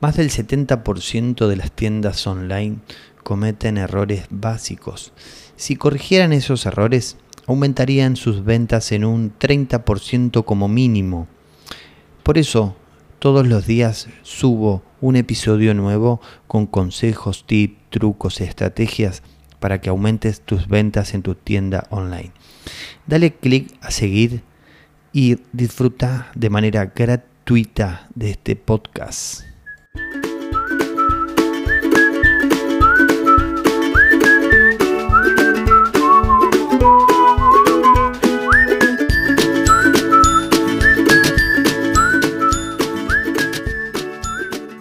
Más del 70% de las tiendas online cometen errores básicos. Si corrigieran esos errores, aumentarían sus ventas en un 30% como mínimo. Por eso, todos los días subo un episodio nuevo con consejos, tips, trucos y estrategias para que aumentes tus ventas en tu tienda online. Dale clic a seguir y disfruta de manera gratuita de este podcast.